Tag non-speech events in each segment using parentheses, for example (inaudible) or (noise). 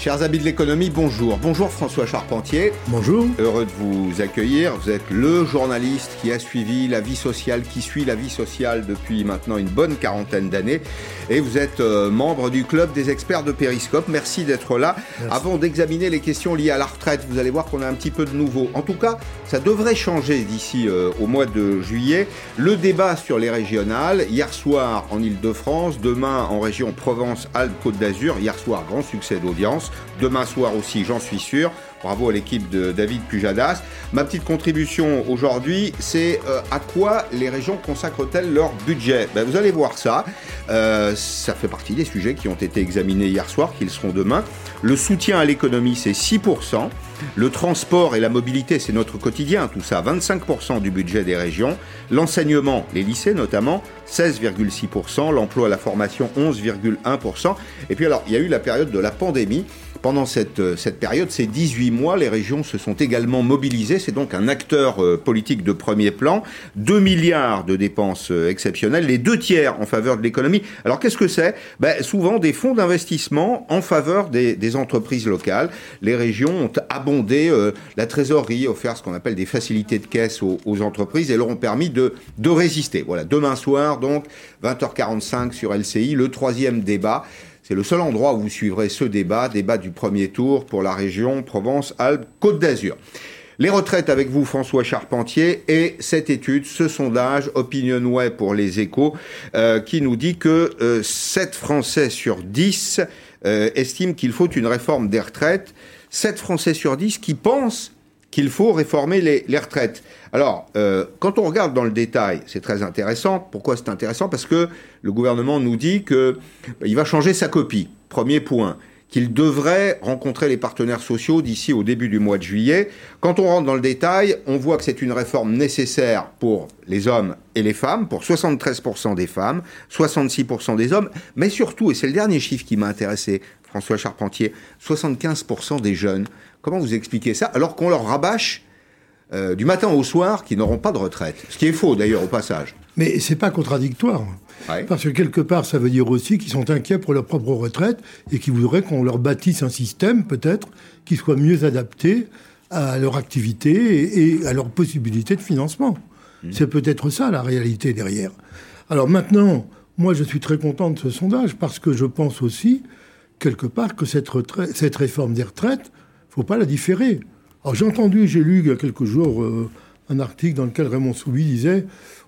Chers amis de l'économie, bonjour. Bonjour François Charpentier. Bonjour. Heureux de vous accueillir. Vous êtes le journaliste qui a suivi la vie sociale, qui suit la vie sociale depuis maintenant une bonne quarantaine d'années. Et vous êtes euh, membre du club des experts de Périscope. Merci d'être là. Avant d'examiner les questions liées à la retraite, vous allez voir qu'on a un petit peu de nouveau. En tout cas, ça devrait changer d'ici euh, au mois de juillet. Le débat sur les régionales, hier soir en Ile-de-France, demain en région Provence-Alpes-Côte d'Azur. Hier soir, grand succès d'audience. Demain soir aussi, j'en suis sûr. Bravo à l'équipe de David Pujadas. Ma petite contribution aujourd'hui, c'est euh, à quoi les régions consacrent-elles leur budget? Ben, Vous allez voir ça. Euh, ça fait partie des sujets qui ont été examinés hier soir, qu'ils seront demain. Le soutien à l'économie, c'est 6%. Le transport et la mobilité, c'est notre quotidien, tout ça, 25% du budget des régions. L'enseignement, les lycées notamment, 16,6%. L'emploi la formation, 11,1%. Et puis alors, il y a eu la période de la pandémie. Pendant cette, euh, cette période, ces 18 mois, les régions se sont également mobilisées. C'est donc un acteur euh, politique de premier plan. 2 milliards de dépenses euh, exceptionnelles, les deux tiers en faveur de l'économie. Alors qu'est-ce que c'est? Ben, Souvent des fonds d'investissement en faveur des, entreprises locales. Les régions ont abondé la trésorerie, offert ce qu'on appelle des facilités de caisse aux, aux, entreprises et leur ont permis de, de résister. Voilà, demain soir, donc, 20h45 sur LCI, le troisième débat. C'est le seul endroit où vous suivrez ce débat, débat du premier tour pour la région Provence-Alpes-Côte d'Azur. Les retraites avec vous, François Charpentier, et cette étude, ce sondage OpinionWay pour les échos, euh, qui nous dit que euh, 7 Français sur 10 euh, estiment qu'il faut une réforme des retraites. 7 Français sur 10 qui pensent qu'il faut réformer les, retraites. Alors, euh, quand on regarde dans le détail, c'est très intéressant. Pourquoi c'est intéressant? Parce que le gouvernement nous dit que bah, il va changer sa copie. Premier point qu'il devrait rencontrer les partenaires sociaux d'ici au début du mois de juillet. Quand on rentre dans le détail, on voit que c'est une réforme nécessaire pour les hommes et les femmes, pour 73% des femmes, 66% des hommes, mais surtout, et c'est le dernier chiffre qui m'a intéressé, François Charpentier, 75% des jeunes. Comment vous expliquez ça alors qu'on leur rabâche euh, du matin au soir qui n'auront pas de retraite? Ce qui est faux d'ailleurs au passage. Mais c'est pas contradictoire. Ouais. Parce que quelque part, ça veut dire aussi qu'ils sont inquiets pour leur propre retraite et qu'ils voudraient qu'on leur bâtisse un système, peut-être, qui soit mieux adapté à leur activité et, et à leurs possibilités de financement. Mmh. C'est peut-être ça la réalité derrière. Alors maintenant, moi je suis très content de ce sondage parce que je pense aussi, quelque part, que cette, retraite, cette réforme des retraites, faut pas la différer. Alors j'ai entendu, j'ai lu il y a quelques jours euh, un article dans lequel Raymond Soubi disait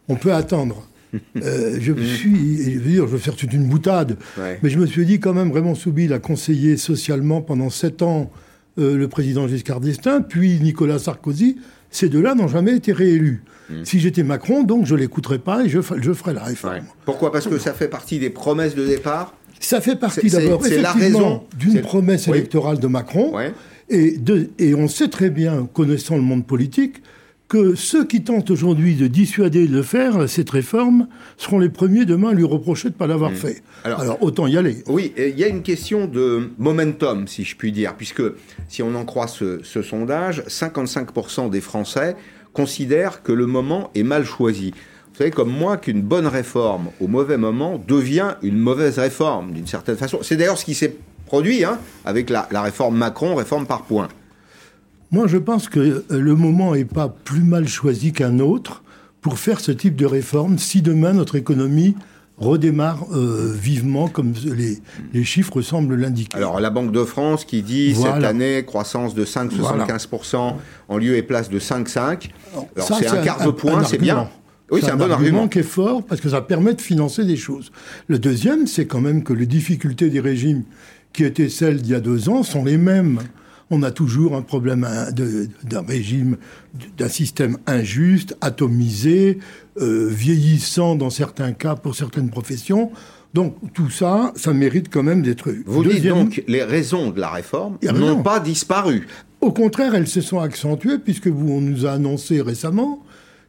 on peut attendre. (laughs) euh, je me suis, je veux dire, je veux faire toute une boutade, ouais. mais je me suis dit quand même, Raymond Soubi l'a conseillé socialement pendant sept ans euh, le président Giscard d'Estaing, puis Nicolas Sarkozy. Ces deux-là n'ont jamais été réélus. Mmh. Si j'étais Macron, donc je l'écouterais pas et je, je ferais la réforme. Ouais. Pourquoi? Parce que ça fait partie des promesses de départ? Ça fait partie d'abord effectivement d'une promesse oui. électorale de Macron. Ouais. Et, de, et, on sait très bien, connaissant le monde politique, que ceux qui tentent aujourd'hui de dissuader de faire cette réforme seront les premiers demain à lui reprocher de ne pas l'avoir mmh. fait. Alors, Alors, autant y aller. Oui, il y a une question de momentum, si je puis dire, puisque si on en croit ce, ce sondage, 55% des Français considèrent que le moment est mal choisi. Vous savez comme moi qu'une bonne réforme au mauvais moment devient une mauvaise réforme, d'une certaine façon. C'est d'ailleurs ce qui s'est produit hein, avec la, la, réforme Macron, réforme par points. Moi, je pense que le moment n'est pas plus mal choisi qu'un autre pour faire ce type de réforme si demain notre économie redémarre euh, vivement comme les, les chiffres semblent l'indiquer. Alors la Banque de France qui dit voilà. cette année croissance de 5,75% voilà. en lieu et place de 5,5. Alors c'est un quart de point, c'est bien. Oui, c'est un, un, bon argument. argument qui est fort parce que ça permet de financer des choses. Le deuxième, c'est quand même que les difficultés des régimes qui étaient celles d'il y a deux ans sont les mêmes. On a toujours un problème d'un régime, d'un système injuste, atomisé, euh, vieillissant dans certains cas pour certaines professions. Donc tout ça, ça mérite quand même d'être. Vous Deuxième, dites donc les raisons de la réforme n'ont pas disparu. Au contraire, elles se sont accentuées puisque vous, on nous a annoncé récemment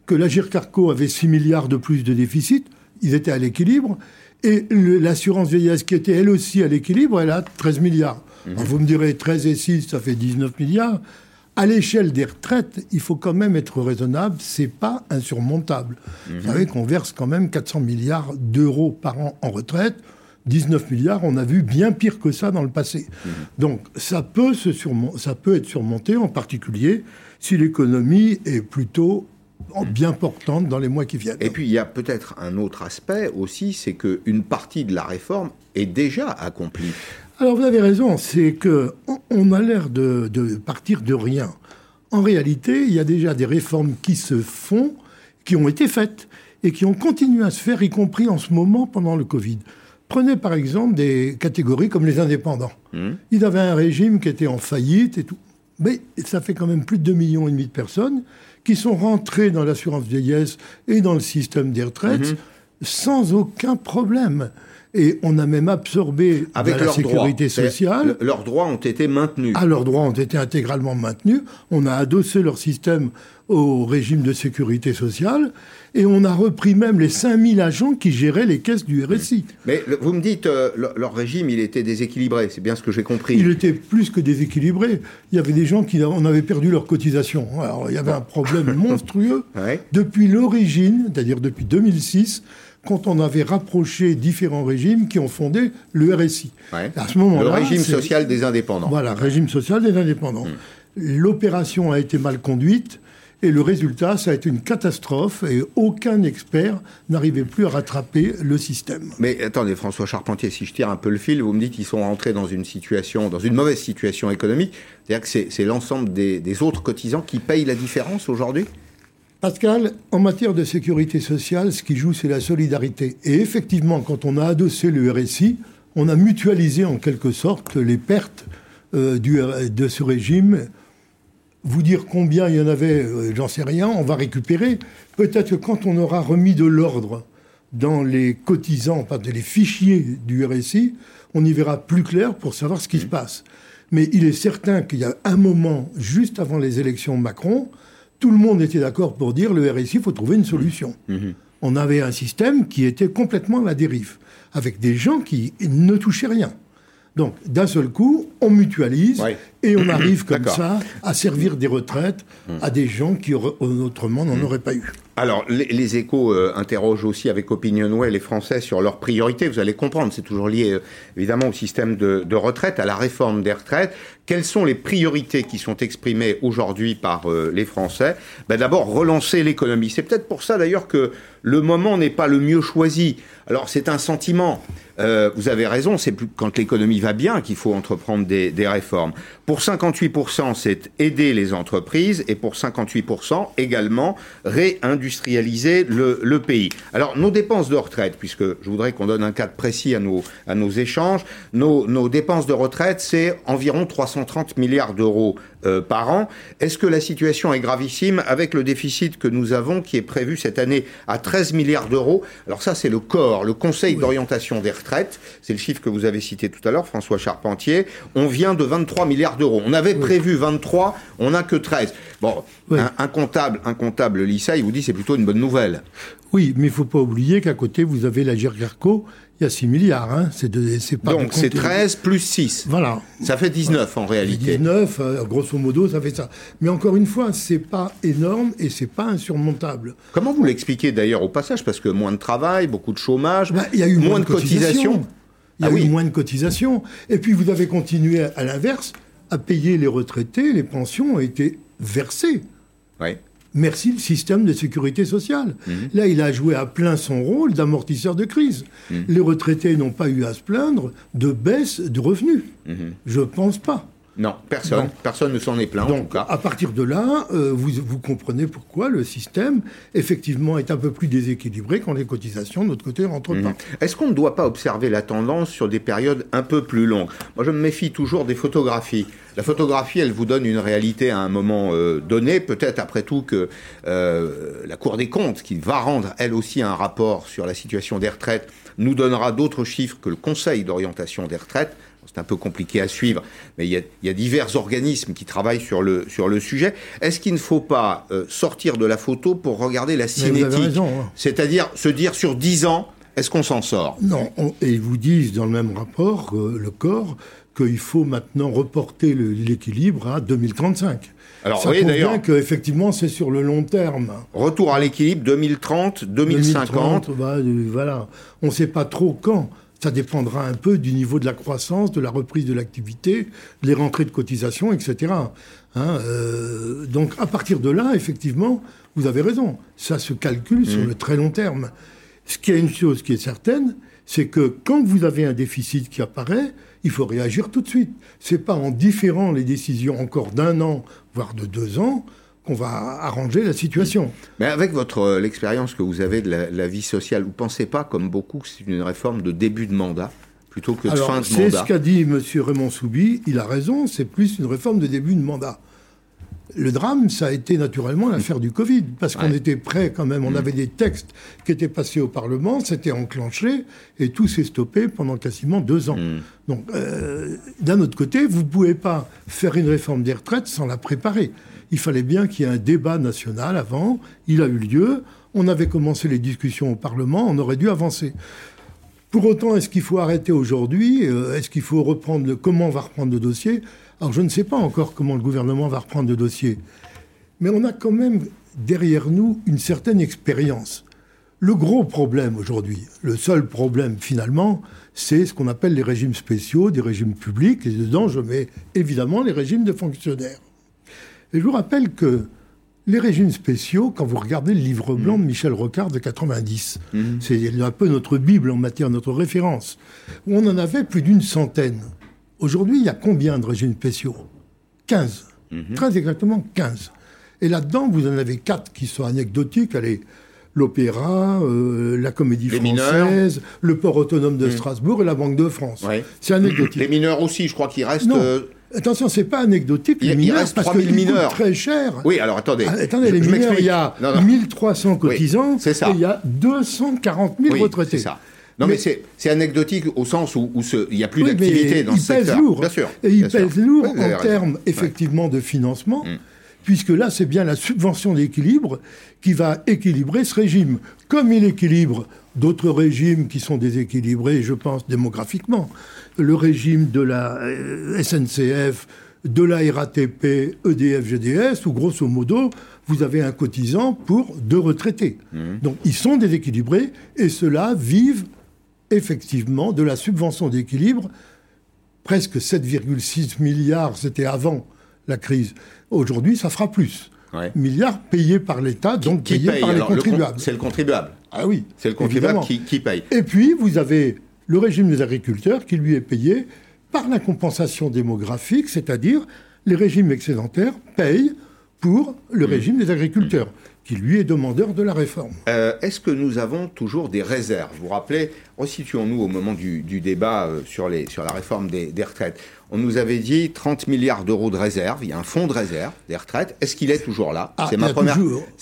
que l'Agir Carco avait 6 milliards de plus de déficit. Ils étaient à l'équilibre. Et l'assurance vieillesse, qui était elle aussi à l'équilibre, elle a 13 milliards. Mmh. Alors vous me direz 13 et 6, ça fait 19 milliards. À l'échelle des retraites, il faut quand même être raisonnable, c'est pas insurmontable. Mmh. Vous savez qu'on verse quand même 400 milliards d'euros par an en retraite. 19 milliards, on a vu bien pire que ça dans le passé. Mmh. Donc ça peut, se ça peut être surmonté, en particulier si l'économie est plutôt bien portante dans les mois qui viennent. Et puis il y a peut-être un autre aspect aussi, c'est qu'une partie de la réforme est déjà accomplie. Alors vous avez raison, c'est que on a l'air de, partir de rien. En réalité, il y a déjà des réformes qui se font, qui ont été faites et qui ont continué à se faire, y compris en ce moment pendant le Covid. Prenez par exemple des catégories comme les indépendants. Mmh. Ils avaient un régime qui était en faillite et tout. Mais ça fait quand même plus de 2,5 millions et demi de personnes qui sont rentrées dans l'assurance vieillesse et dans le système des retraites mmh. sans aucun problème et on a même absorbé Avec la sécurité sociale. leurs droits ont été maintenus. Ah, leurs droits ont été intégralement maintenus. On a adossé leur système au régime de sécurité sociale et on a repris même les 5000 agents qui géraient les caisses du RSI. Mais vous me dites, euh, leur régime, il était déséquilibré, c'est bien ce que j'ai compris. Il était plus que déséquilibré. Il y avait des gens qui en avaient perdu leur cotisation. Alors il y avait un problème (laughs) monstrueux. Depuis l'origine, c'est-à-dire depuis 2006, quand on avait rapproché différents régimes qui ont fondé le RSI. À ce moment-là, le régime social des indépendants. Voilà, régime social des indépendants. Hmm. L'opération a été mal conduite. Et le résultat, ça a été une catastrophe et aucun expert n'arrivait plus à rattraper le système. Mais attendez, François Charpentier, si je tire un peu le fil, vous me dites qu'ils sont rentrés dans une situation, dans une mauvaise situation économique. C'est-à-dire que c'est l'ensemble des, des autres cotisants qui payent la différence aujourd'hui? Pascal, en matière de sécurité sociale, ce qui joue, c'est la solidarité. Et effectivement, quand on a adossé le RSI, on a mutualisé en quelque sorte les pertes euh, du, de ce régime. Vous dire combien il y en avait, euh, j'en sais rien, on va récupérer. Peut-être que quand on aura remis de l'ordre dans les cotisants, pas les fichiers du RSI, on y verra plus clair pour savoir ce qui se passe. Mais il est certain qu'il y a un moment, juste avant les élections Macron, tout le monde était d'accord pour dire le RSI, il faut trouver une solution. Mmh. Mmh. On avait un système qui était complètement à la dérive, avec des gens qui ne touchaient rien. Donc, d'un seul coup, on mutualise et on arrive comme ça à servir des retraites mmh. à des gens qui autrement n'en auraient pas eu. Alors, les, échos euh, interrogent aussi avec Opinionway les Français sur leurs priorités. Vous allez comprendre, c'est toujours lié euh, évidemment au système de, retraite, à la réforme des retraites. Quelles sont les priorités qui sont exprimées aujourd'hui par euh, les Français? Ben, D'abord, relancer l'économie. C'est peut-être pour ça d'ailleurs que le moment n'est pas le mieux choisi. Alors, c'est un sentiment. vous avez raison, c'est quand l'économie va bien qu'il faut entreprendre des, des réformes. Pour 58%, c'est aider les entreprises et pour 58% également réindustrialiser le, le, pays. Alors nos dépenses de retraite, puisque je voudrais qu'on donne un cadre précis à nos, à nos échanges, nos, nos dépenses de retraite, c'est environ 330 milliards d'euros euh, par an. Est-ce que la situation est gravissime avec le déficit que nous avons qui est prévu cette année à 13 milliards d'euros? Alors ça, c'est le corps, le Conseil d'orientation des retraites. C'est le chiffre que vous avez cité tout à l'heure, François Charpentier. On vient de 23 milliards d'euros. On avait prévu 23, on n'a que 13. Bon, un, comptable, un comptable, l'ISA, il vous dit c'est plutôt une bonne nouvelle. Oui, mais il ne faut pas oublier qu'à côté, vous avez la GERGARCO il y a 6 milliards. Hein. C'est pas Donc c'est 13 plus 6. Voilà. Ça fait 19 en réalité. 19, euh, grosso modo, ça fait ça. Mais encore une fois, c'est pas énorme et c'est pas insurmontable. Comment vous l'expliquez d'ailleurs au passage? Parce que moins de travail, beaucoup de chômage, bah, il y a eu moins, de cotisations. Il y a ah eu moins de cotisations. Et puis vous avez continué à l'inverse à payer les retraités, les pensions ont été versées. Oui. Merci le système de sécurité sociale. Mhm. Là, il a joué à plein son rôle d'amortisseur de crise. Mhm. Les retraités n'ont pas eu à se plaindre de baisse de revenus. Mhm. Je ne pense pas. Non, personne. Personne ne s'en est plaint, en tout cas. À partir de là, euh, vous, vous, comprenez pourquoi le système, effectivement, est un peu plus déséquilibré quand les cotisations, de notre côté, rentrent pas. Est-ce qu'on ne doit pas observer la tendance sur des périodes un peu plus longues? Moi, je me méfie toujours des photographies. La photographie, elle vous donne une réalité à un moment euh, donné. Peut-être après tout que euh, la Cour des comptes, qui va rendre elle aussi un rapport sur la situation des retraites, nous donnera d'autres chiffres que le Conseil d'orientation des retraites. C'est un peu compliqué à suivre, mais il y, a, divers organismes qui travaillent sur le, sur le sujet. Est-ce qu'il ne faut pas euh, sortir de la photo pour regarder la cinétique hein. C'est-à-dire se dire sur 10 ans, est-ce qu'on s'en sort? Non, et ils vous disent dans le même rapport, le corps, qu'il faut maintenant reporter l'équilibre à 2035. Alors, Ça oui, d'ailleurs, qu'effectivement, c'est sur le long terme. Retour à l'équilibre 2030, 2050. 2030, bah, voilà. On ne sait pas trop quand. Ça dépendra un peu du niveau de la croissance, de la reprise de l'activité, des rentrées de cotisation, etc. Hein, euh, donc à partir de là, effectivement, vous avez raison. Ça se calcule sur mmh. le très long terme. Ce qui est une chose qui est certaine, c'est que quand vous avez un déficit qui apparaît, il faut réagir tout de suite. C'est pas en différant les décisions encore d'un an, voire de deux ans, qu'on va arranger la situation. Mais avec votre euh, l'expérience que vous avez de la, vie sociale, vous ne pensez pas, comme beaucoup, que c'est une réforme de début de mandat plutôt que de fin de mandat C'est ce qu'a dit M. Raymond Soubi. Il a raison, c'est plus une réforme de début de mandat. Le drame, ça a été naturellement l'affaire du Covid, parce qu'on était prêt quand même, on mm. avait des textes qui étaient passés au Parlement, c'était enclenché, et tout s'est stoppé pendant quasiment deux ans. Mm. Donc, euh, d'un autre côté, vous ne pouvez pas faire une réforme des retraites sans la préparer il fallait bien qu'il y ait un débat national avant. Il a eu lieu. On avait commencé les discussions au Parlement. On aurait dû avancer. Pour autant, est-ce qu'il faut arrêter aujourd'hui euh, Est-ce qu'il faut reprendre le... Comment on va reprendre le dossier? Alors, je ne sais pas encore comment le gouvernement va reprendre le dossier. Mais on a quand même derrière nous une certaine expérience. Le gros problème aujourd'hui, le seul problème finalement, c'est ce qu'on appelle les régimes spéciaux, des régimes publics, et dedans je mets évidemment les régimes de fonctionnaires. Et je vous rappelle que les régimes spéciaux, quand vous regardez le livre blanc de Michel Rocard de 90, mhm. c'est un peu notre Bible en matière, notre référence, où on en avait plus d'une centaine. Aujourd'hui, il y a combien de régimes spéciaux? 15. Mhm. Très exactement 15. Et là-dedans, vous en avez quatre qui sont anecdotiques. Allez, l'opéra, euh, la comédie française, le port autonome de mhm. Strasbourg et la Banque de France. C'est anecdotique. Les mineurs aussi, je crois qu'il reste... Euh, Attention, c'est pas anecdotique, les mineurs, reste parce qu'ils mineurs. très cher. Oui, alors attendez. Ah, attendez, les mineurs, il y a 1300 cotisants, et il y a 240 000 retraités. C'est ça. Non, mais, c'est anecdotique au sens où, il n'y a plus d'activité dans ce secteur. Lourd. Bien sûr. Et il pèse lourd en termes, effectivement, de financement. Mm. Puisque là, c'est bien la subvention d'équilibre qui va équilibrer ce régime. Comme il équilibre d'autres régimes qui sont déséquilibrés, je pense, démographiquement le régime de la euh, SNCF, de la RATP, EDF, GDS, où grosso modo, vous avez un cotisant pour deux retraités. Mmh. Donc ils sont déséquilibrés et ceux-là vivent effectivement de la subvention d'équilibre. Presque 7,6 milliards, c'était avant la crise. Aujourd'hui, ça fera plus. Milliards payés par l'État, donc payés par les contribuables. C'est le contribuable. Ah oui. C'est le contribuable qui, qui paye. Et puis, vous avez le régime des agriculteurs qui lui est payé par la compensation démographique, c'est-à-dire les régimes excédentaires payent pour le mmh. régime des agriculteurs. qui lui est demandeur de la réforme. Euh, est-ce que nous avons toujours des réserves? Vous vous rappelez, resituons-nous au moment du, débat euh, sur, les, sur la réforme des, des, retraites. On nous avait dit 30 milliards d'euros de réserve, il y a un fonds de réserve des retraites. Est-ce qu'il est toujours là? Ah, C'est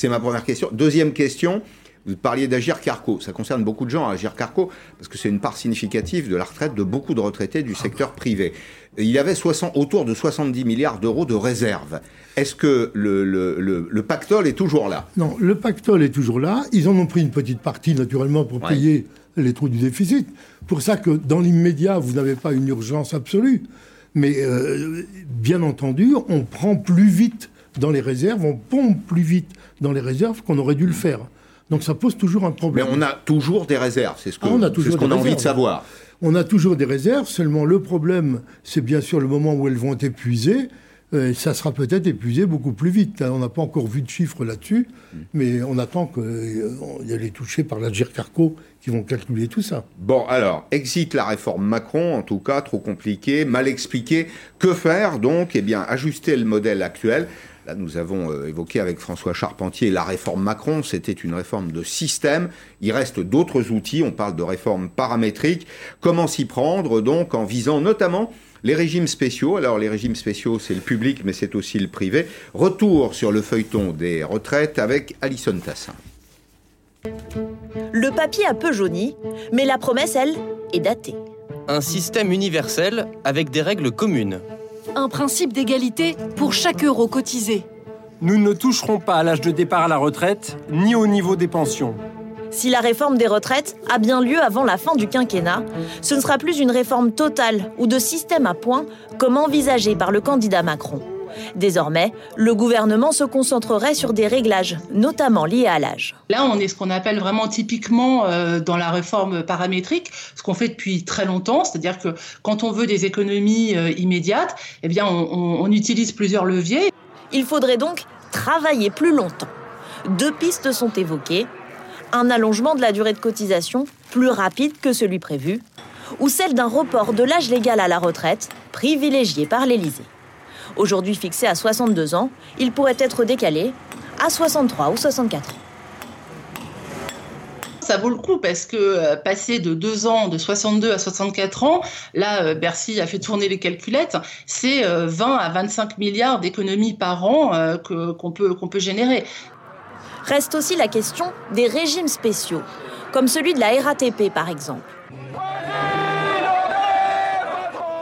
ma première question. Deuxième question, vous parliez d'Agir Carco. Ça concerne beaucoup de gens, Agir Carco, parce que c'est une part significative de la retraite de beaucoup de retraités du secteur privé. Il y avait 60, autour de 70 milliards d'euros de réserves. Est-ce que le, le, pactole est toujours là? Non, le pactole est toujours là. Ils en ont pris une petite partie, naturellement, pour payer les trous du déficit. Pour ça que, dans l'immédiat, vous n'avez pas une urgence absolue. Mais, euh, bien entendu, on prend plus vite dans les réserves, on pompe plus vite dans les réserves qu'on aurait dû le faire. Donc ça pose toujours un problème. Mais on a toujours des réserves, c'est ce qu'on ah, a, envie de savoir. On a toujours des réserves, seulement le problème, c'est bien sûr le moment où elles vont être épuisées. Euh, ça sera peut-être épuisé beaucoup plus vite. Hein. On n'a pas encore vu de chiffres là-dessus, mm. mais on attend qu'il euh, y ait les touchés par la GIRCARCO qui vont calculer tout ça. Bon, alors, exit la réforme Macron, en tout cas, trop compliqué, mal expliqué. Que faire donc? Eh bien, ajuster le modèle actuel. Là, nous avons euh, évoqué avec François Charpentier la réforme Macron. C'était une réforme de système. Il reste d'autres outils. On parle de réforme paramétrique. Comment s'y prendre, donc, en visant notamment les régimes spéciaux, alors les régimes spéciaux, c'est le public, mais c'est aussi le privé. Retour sur le feuilleton des retraites avec Alison Tassin. Le papier a peu jauni, mais la promesse, elle, est datée. Un système universel avec des règles communes un principe d'égalité pour chaque euro cotisé. Nous ne toucherons pas à l'âge de départ à la retraite, ni au niveau des pensions. Si la réforme des retraites a bien lieu avant la fin du quinquennat, ce ne sera plus une réforme totale ou de système à points comme envisagé par le candidat Macron. Désormais, le gouvernement se concentrerait sur des réglages, notamment liés à l'âge. Là, on est ce qu'on appelle vraiment typiquement euh, dans la réforme paramétrique, ce qu'on fait depuis très longtemps, c'est-à-dire que quand on veut des économies euh, immédiates, eh bien, on, on utilise plusieurs leviers. Il faudrait donc travailler plus longtemps. Deux pistes sont évoquées un allongement de la durée de cotisation plus rapide que celui prévu, ou celle d'un report de l'âge légal à la retraite privilégié par l'Élysée. Aujourd'hui fixé à 62 ans, il pourrait être décalé à 63 ou 64 ans. Ça vaut le coup parce que euh, passer de 2 ans, de 62 à 64 ans, là, euh, Bercy a fait tourner les calculettes, c'est 20 euh, à 25 milliards d'économies par an qu'on peut, qu'on peut générer. Reste aussi la question des régimes spéciaux, comme celui de la RATP par exemple.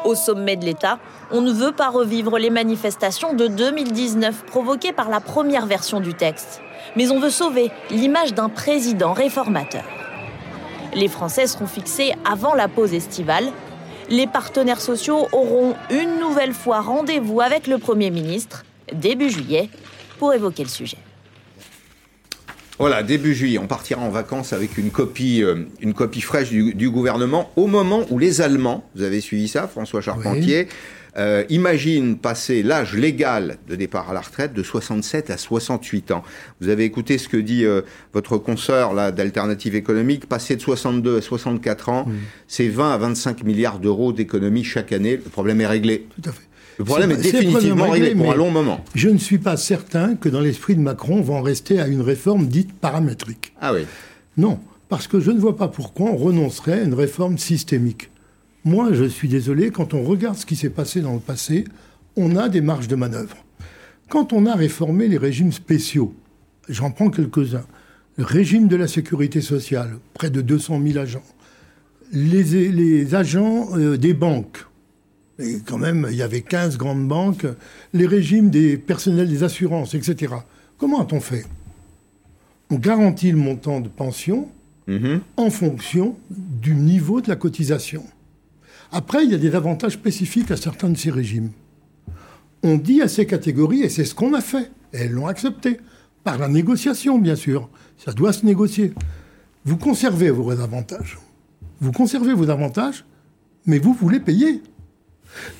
Au sommet de l'État, on ne veut pas revivre les manifestations de 2019 provoquées par la première version du texte, mais on veut sauver l'image d'un président réformateur. Les Français seront fixés avant la pause estivale. Les partenaires sociaux auront une nouvelle fois rendez-vous avec le Premier ministre début juillet pour évoquer le sujet. Voilà, début juillet, on partira en vacances avec une copie, euh, une copie fraîche du, gouvernement au moment où les Allemands, vous avez suivi ça, François Charpentier, euh, imaginent passer l'âge légal de départ à la retraite de 67 à 68 ans. Vous avez écouté ce que dit euh, votre consoeur là d'alternative économique, passer de 62 à 64 ans, c'est 20 à 25 milliards d'euros d'économie chaque année. Le problème est réglé. Tout à fait. Le problème est, définitivement réglé, pour un long moment. Je ne suis pas certain que dans l'esprit de Macron, on va en rester à une réforme dite paramétrique. Ah oui Non, parce que je ne vois pas pourquoi on renoncerait à une réforme systémique. Moi, je suis désolé, quand on regarde ce qui s'est passé dans le passé, on a des marges de manœuvre. Quand on a réformé les régimes spéciaux, j'en prends quelques-uns, le régime de la sécurité sociale, près de 200 000 agents, les, agents euh, des banques, et quand même, il y avait 15 grandes banques, les régimes des personnels des assurances, etc. Comment a-t-on fait? On garantit le montant de pension mhm. en fonction du niveau de la cotisation. Après, il y a des avantages spécifiques à certains de ces régimes. On dit à ces catégories, et c'est ce qu'on a fait, et elles l'ont accepté, par la négociation, bien sûr. Ça doit se négocier. Vous conservez vos avantages. Vous conservez vos avantages, mais vous voulez payer.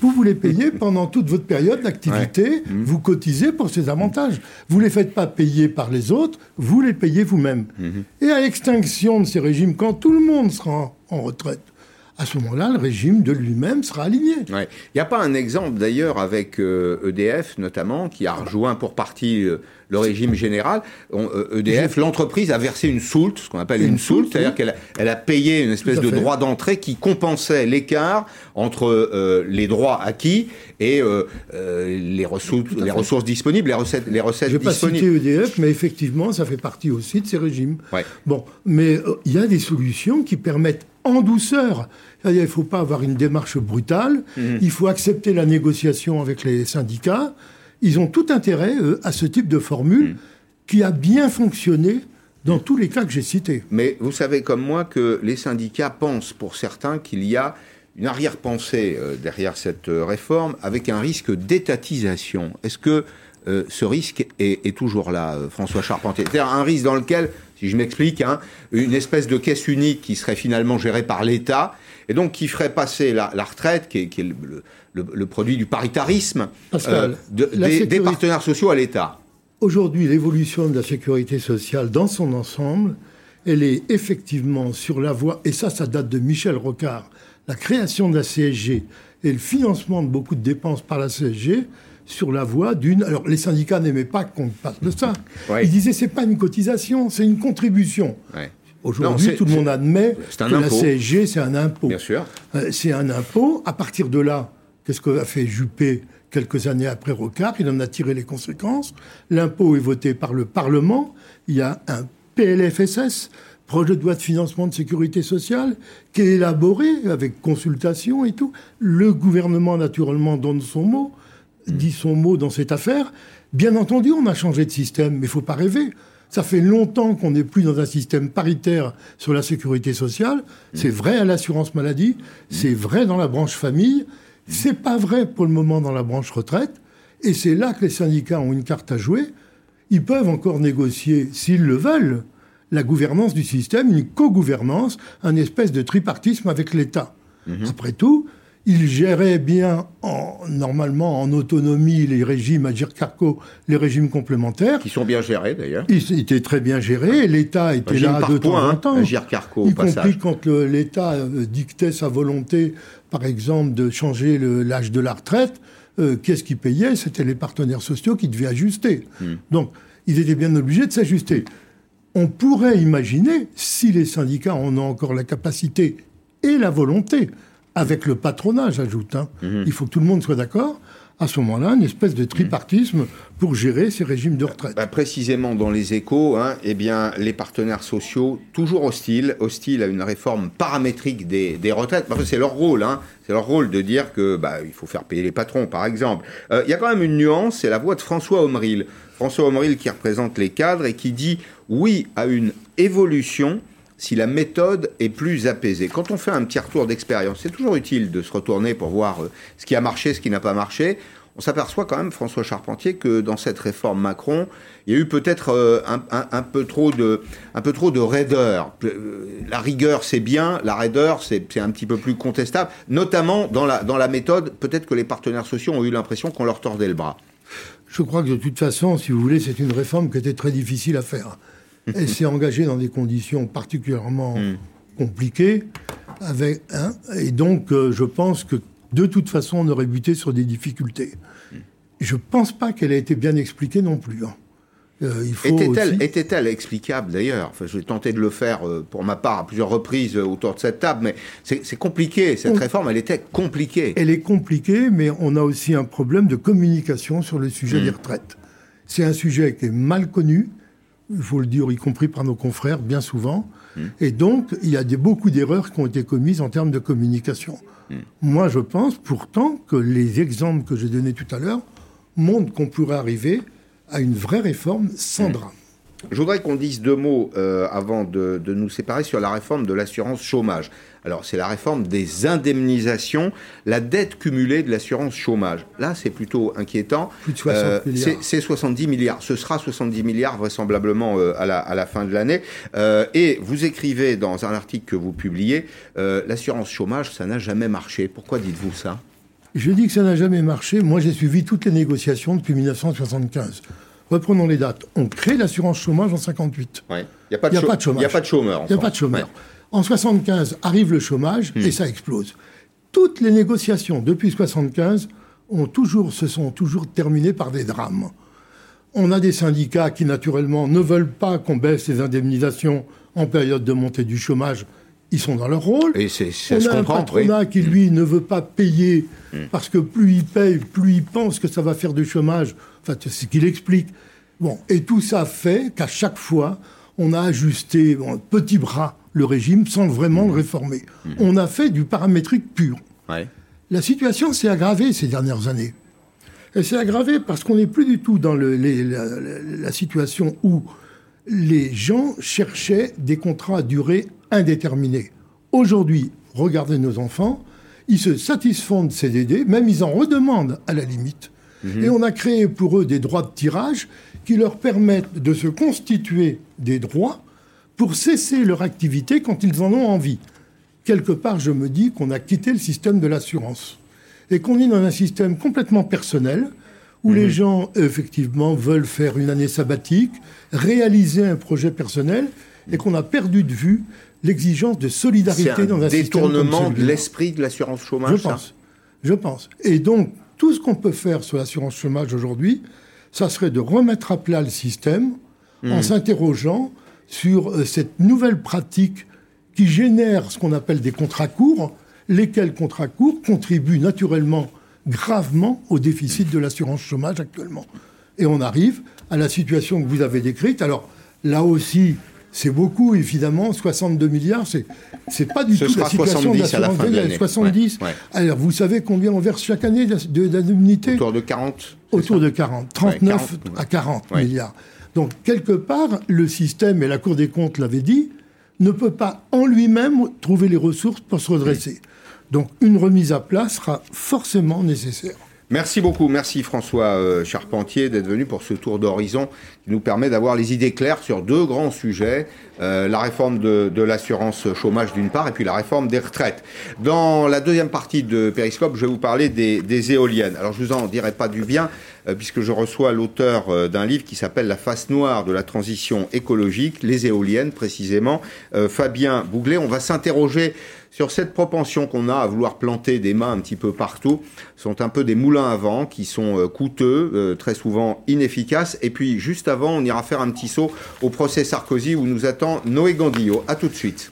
Vous voulez payer pendant toute votre période d'activité, mmh. vous cotisez pour ces avantages. Vous ne les faites pas payer par les autres, vous les payez vous-même. Mmh. Et à l'extinction de ces régimes, quand tout le monde sera en retraite, à ce moment-là, le régime de lui-même sera aligné. Il n'y a pas un exemple d'ailleurs avec EDF euh, e notamment, qui a rejoint pour partie euh, le régime général. EDF, euh, e l'entreprise a versé une soulte, ce qu'on appelle une, soulte, c'est-à-dire qu'elle a, elle a payé une espèce de droit d'entrée qui compensait l'écart entre les droits acquis et les, ressources, les ressources disponibles, les recettes, les recettes Je vais pas citer EDF, mais effectivement, ça fait partie aussi de ces régimes. Bon, mais il y a des solutions qui permettent en douceur il ne faut pas avoir une démarche brutale. Mhm. Il faut accepter la négociation avec les syndicats. Ils ont tout intérêt, eux, à ce type de formule mhm. qui a bien fonctionné dans tous les cas que j'ai cités. Mais vous savez comme moi que les syndicats pensent, pour certains, qu'il y a une arrière-pensée euh, derrière cette euh, réforme avec un risque d'étatisation. Est-ce que euh, ce risque est, toujours là, François Charpentier? C'est-à-dire un risque dans lequel, si je m'explique, hein, une espèce de caisse unique qui serait finalement gérée par l'État et donc qui ferait passer la, retraite, qui est, le, produit du paritarisme, euh, des, partenaires sociaux à l'État. Aujourd'hui, l'évolution de la sécurité sociale dans son ensemble, elle est effectivement sur la voie, et ça, ça date de Michel Rocard, la création de la CSG et le financement de beaucoup de dépenses par la CSG, sur la voie d'une. Alors, les syndicats n'aimaient pas qu'on parle de ça. Ils disaient c'est pas une cotisation, c'est une contribution. Aujourd'hui, tout le monde admet que la CSG, c'est un impôt. Bien sûr. Euh, c'est un impôt. À partir de là, qu'est-ce qu'a fait Juppé quelques années après Rocard? Il en a tiré les conséquences. L'impôt est voté par le Parlement. Il y a un PLFSS, projet de loi de financement de sécurité sociale, qui est élaboré avec consultation et tout. Le gouvernement, naturellement, donne son mot, dit son mot dans cette affaire. Bien entendu, on a changé de système, mais il ne faut pas rêver. Ça fait longtemps qu'on n'est plus dans un système paritaire sur la sécurité sociale. C'est vrai à l'assurance maladie, c'est vrai dans la branche famille, c'est pas vrai pour le moment dans la branche retraite. Et c'est là que les syndicats ont une carte à jouer. Ils peuvent encore négocier, s'ils le veulent, la gouvernance du système, une co-gouvernance, un espèce de tripartisme avec l'État. Mhm. Après tout, il gérait bien, en, normalement, en autonomie, les régimes à les régimes complémentaires. Qui sont bien gérés, d'ailleurs. Ils étaient très bien gérés. L'État était là de temps en hein, temps. y compris quand l'État euh, dictait sa volonté, par exemple, de changer l'âge de la retraite. Euh, qu'est-ce qui payait? C'était les partenaires sociaux qui devaient ajuster. Hmm. Donc, ils étaient bien obligés de s'ajuster. On pourrait imaginer, si les syndicats en ont encore la capacité et la volonté, avec le patronat, j'ajoute. Hein. Mhm. Il faut que tout le monde soit d'accord. À ce moment-là, une espèce de tripartisme pour gérer ces régimes de retraite. Bah, précisément dans les échos, hein, eh bien, les partenaires sociaux, toujours hostiles, hostiles à une réforme paramétrique des, retraites. Parce que c'est leur rôle, hein, c'est leur rôle de dire que bah, il faut faire payer les patrons, par exemple. Euh, il y a quand même une nuance, c'est la voix de François Omeril. François Omeril qui représente les cadres et qui dit oui à une évolution si la méthode est plus apaisée. Quand on fait un petit retour d'expérience, c'est toujours utile de se retourner pour voir euh, ce qui a marché, ce qui n'a pas marché. On s'aperçoit quand même, François Charpentier, que dans cette réforme Macron, il y a eu peut-être euh, un, peu trop de, raideur. Euh, la rigueur, c'est bien, la raideur, c'est un petit peu plus contestable, notamment dans la méthode. Peut-être que les partenaires sociaux ont eu l'impression qu'on leur tordait le bras. Je crois que de toute façon, si vous voulez, c'est une réforme qui était très difficile à faire. Elle s'est engagée dans des conditions particulièrement hmm. compliquées. Avec, hein, et donc, euh, je pense que de toute façon, on aurait buté sur des difficultés. Hmm. Je ne pense pas qu'elle ait été bien expliquée non plus. Hein. Euh, était-elle était explicable d'ailleurs? Enfin, Je vais tenter de le faire euh, pour ma part à plusieurs reprises autour de cette table, mais c'est compliqué. Cette réforme, elle était compliquée. Elle est compliquée, mais on a aussi un problème de communication sur le sujet hmm. des retraites. C'est un sujet qui est mal connu, il faut le dire, y compris par nos confrères, bien souvent. Hmm. Et donc, il y a des, beaucoup d'erreurs qui ont été commises en termes de communication. Hmm. Moi, je pense pourtant que les exemples que j'ai donnés tout à l'heure montrent qu'on pourrait arriver à une vraie réforme sans hmm. drame. Je voudrais qu'on dise deux mots euh, avant de, nous séparer sur la réforme de l'assurance chômage. Alors, c'est la réforme des indemnisations, la dette cumulée de l'assurance chômage. Là, c'est plutôt inquiétant. Plus de 60 euh, milliards. C'est 70 milliards. Ce sera 70 milliards vraisemblablement euh, à, la, à, la, fin de l'année. et vous écrivez dans un article que vous publiez, l'assurance chômage, ça n'a jamais marché. Pourquoi dites-vous ça? Je dis que ça n'a jamais marché. Moi, j'ai suivi toutes les négociations depuis 1975. Reprenons les dates. On crée l'assurance chômage en 58. Il n'y a, pas de chômage. Il n'y a pas de chômeur. Il a pas de chômeur. En 75 arrive le chômage et hmm. ça explose. Toutes les négociations depuis 75 ont toujours, se sont toujours terminées par des drames. On a des syndicats qui, naturellement, ne veulent pas qu'on baisse les indemnisations en période de montée du chômage. Ils sont dans leur rôle. Et c'est, on a un patronat qui, lui, ne veut pas payer hmm. parce que plus il paye, plus il pense que ça va faire du chômage Enfin, c'est ce qu'il explique. Bon, et tout ça fait qu'à chaque fois, on a ajusté petit bras le régime sans vraiment le réformer. Mmh. On a fait du paramétrique pur. La situation s'est aggravée ces dernières années. Elle s'est aggravée parce qu'on n'est plus du tout dans le, la, situation où les gens cherchaient des contrats à durée indéterminée. Aujourd'hui, regardez nos enfants, ils se satisfont de CDD, même ils en redemandent à la limite. Mhm. Et on a créé pour eux des droits de tirage qui leur permettent de se constituer des droits pour cesser leur activité quand ils en ont envie. Quelque part, je me dis qu'on a quitté le système de l'assurance et qu'on est dans un système complètement personnel où les mhm. gens, effectivement, veulent faire une année sabbatique, réaliser un projet personnel et qu'on a perdu de vue l'exigence de solidarité dans un détournement de l'esprit de l'assurance chômage. Je pense. Je pense. Et donc, tout ce qu'on peut faire sur l'assurance chômage aujourd'hui, ça serait de remettre à plat le système en mmh. s'interrogeant sur euh, cette nouvelle pratique qui génère ce qu'on appelle des contrats courts, lesquels contrats courts contribuent naturellement gravement au déficit de l'assurance chômage actuellement. Et on arrive à la situation que vous avez décrite. Alors là aussi, c'est beaucoup, évidemment. 62 milliards, c'est, c'est pas du tout la situation de l'assurance 70. Alors, vous savez combien on verse chaque année d'indemnité Autour de 40. Autour de 40. 39 à 40 milliards. Donc, quelque part, le système, et la Cour des comptes l'avait dit, ne peut pas en lui-même trouver les ressources pour se redresser. Donc, une remise à plat sera forcément nécessaire. Merci beaucoup, merci François euh, Charpentier d'être venu pour ce tour d'horizon nous permet d'avoir les idées claires sur deux grands sujets, euh, la réforme de, l'assurance chômage d'une part et puis la réforme des retraites. Dans la deuxième partie de Périscope, je vais vous parler des, éoliennes. Alors je vous en dirai pas du bien euh, puisque je reçois l'auteur d'un livre qui s'appelle La face noire de la transition écologique, les éoliennes précisément, Fabien Bouglet. On va s'interroger sur cette propension qu'on a à vouloir planter des mains un petit peu partout, sont un peu des moulins à vent qui sont euh, coûteux, euh, très souvent inefficaces. Et puis juste on ira faire un petit saut au procès Sarkozy où nous attend Noé Gandillo. À tout de suite.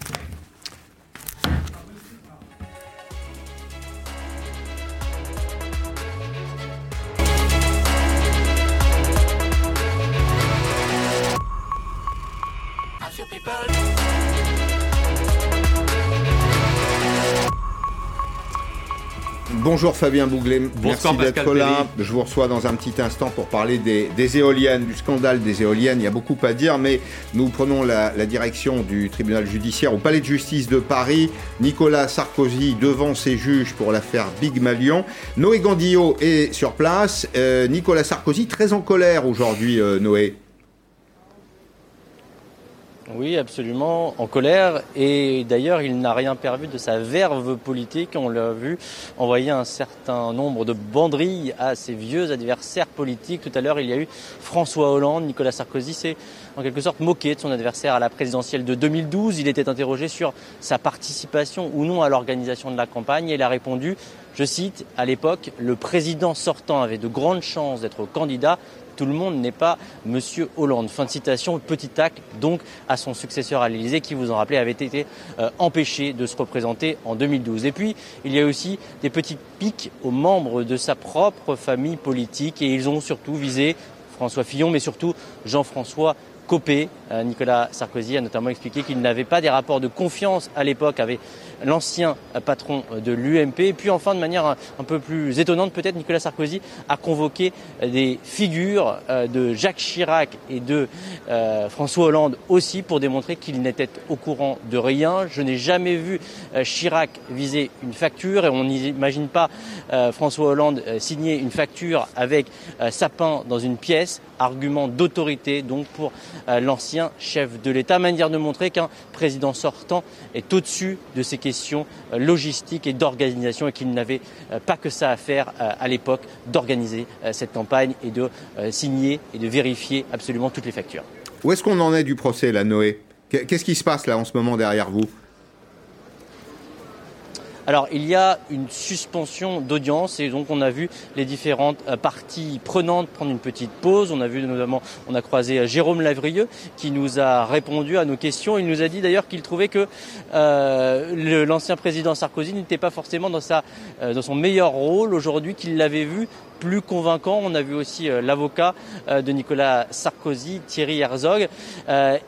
Bonjour Fabien Bouglet, merci d'être là. Je vous reçois dans un petit instant pour parler des, éoliennes, du scandale des éoliennes. Il y a beaucoup à dire, mais nous prenons la, direction du tribunal judiciaire au palais de justice de Paris. Nicolas Sarkozy devant ses juges pour l'affaire Big Malion. Noé Gandillot est sur place. Euh, Nicolas Sarkozy très en colère aujourd'hui, euh, Noé. Oui, absolument, en colère. Et d'ailleurs, il n'a rien perdu de sa verve politique. On l'a vu envoyer un certain nombre de banderilles à ses vieux adversaires politiques. Tout à l'heure, il y a eu François Hollande. Nicolas Sarkozy s'est en quelque sorte moqué de son adversaire à la présidentielle de 2012. Il était interrogé sur sa participation ou non à l'organisation de la campagne. Et il a répondu, je cite, à l'époque, le président sortant avait de grandes chances d'être candidat tout le monde n'est pas Monsieur Hollande. Fin de citation, petit tac donc à son successeur à l'Élysée qui, vous en rappelez, avait été euh, empêché de se représenter en 2012. Et puis, il y a aussi des petites piques aux membres de sa propre famille politique et ils ont surtout visé François Fillon, mais surtout Jean-François Copé. Euh, Nicolas Sarkozy a notamment expliqué qu'il n'avait pas des rapports de confiance à l'époque avec l'ancien patron de l'UMP. Et puis enfin, de manière un, peu plus étonnante, peut-être Nicolas Sarkozy a convoqué des figures euh, de Jacques Chirac et de euh, François Hollande aussi pour démontrer qu'il n'était au courant de rien. Je n'ai jamais vu Chirac viser une facture et on n'imagine pas François Hollande signer une facture avec sapin dans une pièce. Argument d'autorité donc pour l'ancien chef de l'État. Manière de montrer qu'un président sortant est au-dessus de ces questions euh, logistiques et d'organisation et qu'il n'avait euh, pas que ça à faire euh, à l'époque d'organiser cette campagne et de signer et de vérifier absolument toutes les factures. Où est-ce qu'on en est du procès, là, Noé? Qu'est-ce qui se passe là en ce moment derrière vous? Alors il y a une suspension d'audience et donc on a vu les différentes euh, parties prenantes prendre une petite pause. On a vu notamment, on a croisé euh, Jérôme Lavrieux qui nous a répondu à nos questions. Il nous a dit d'ailleurs qu'il trouvait que euh, l'ancien président Sarkozy n'était pas forcément dans, sa, dans son meilleur rôle aujourd'hui, qu'il l'avait vu plus convaincant. On a vu aussi l'avocat de Nicolas Sarkozy, Thierry Herzog.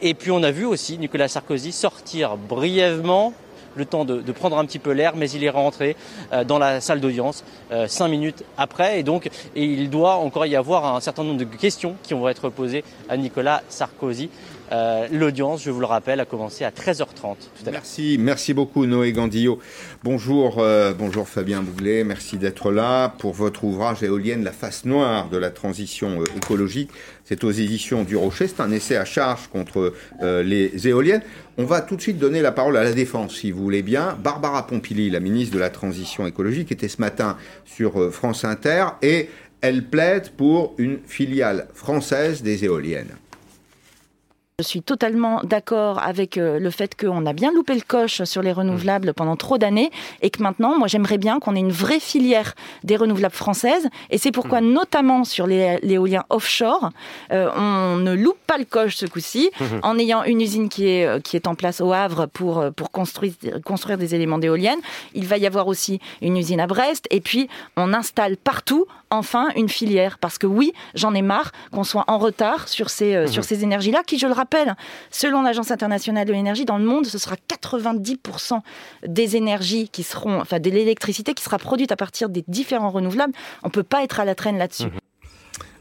et puis on a vu aussi Nicolas Sarkozy sortir brièvement le temps de, prendre un petit peu l'air, mais il est rentré euh, dans la salle d'audience euh, cinq minutes après. Et donc, il doit encore y avoir un certain nombre de questions qui vont être posées à Nicolas Sarkozy. Euh, l'audience, je vous le rappelle, a commencé à 13h30 Merci, merci beaucoup Noé Gandillot. Bonjour, euh, bonjour Fabien Bouglet, merci d'être là pour votre ouvrage Éolienne, la face noire de la transition euh, écologique. C'est aux éditions du Rocher, c'est un essai à charge contre les éoliennes. On va tout de suite donner la parole à la défense, si vous voulez bien. Barbara Pompili, la ministre de la Transition écologique, était ce matin sur France Inter et elle plaide pour une filiale française des éoliennes. Je suis totalement d'accord avec euh, le fait qu'on a bien loupé le coche sur les renouvelables pendant trop d'années et que maintenant, moi, j'aimerais bien qu'on ait une vraie filière des renouvelables françaises. Et c'est pourquoi, mmh. notamment sur l'éolien offshore, euh, on ne loupe pas le coche ce coup-ci mmh. en ayant une usine qui est, euh, qui est en place au Havre pour, pour construire, construire des éléments d'éoliennes. Il va y avoir aussi une usine à Brest. Et puis, on installe partout, enfin, une filière. Parce que oui, j'en ai marre qu'on soit en retard sur ces, sur mmh. ces énergies-là qui, je le rappelle, selon l'Agence internationale de l'énergie, dans le monde, ce sera 90% des énergies qui seront, enfin, de l'électricité qui sera produite à partir des différents renouvelables. On ne peut pas être à la traîne là-dessus. Mhm.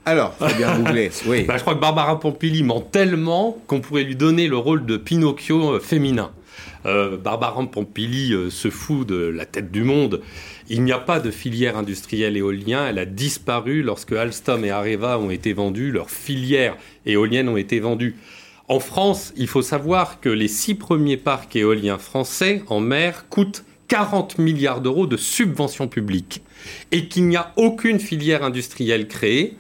Alors, Fabien Bouglet, (laughs) bah, je crois que Barbara Pompili ment tellement qu'on pourrait lui donner le rôle de Pinocchio euh, féminin. Euh, Barbara Pompili euh, se fout de la tête du monde. Il n'y a pas de filière industrielle éolien. Elle a disparu lorsque Alstom et Areva ont été vendus. Leurs filières éoliennes ont été vendues. En France, il faut savoir que les six premiers parcs éoliens français en mer coûtent 40 milliards d'euros de subventions publiques et qu'il n'y a aucune filière industrielle créée.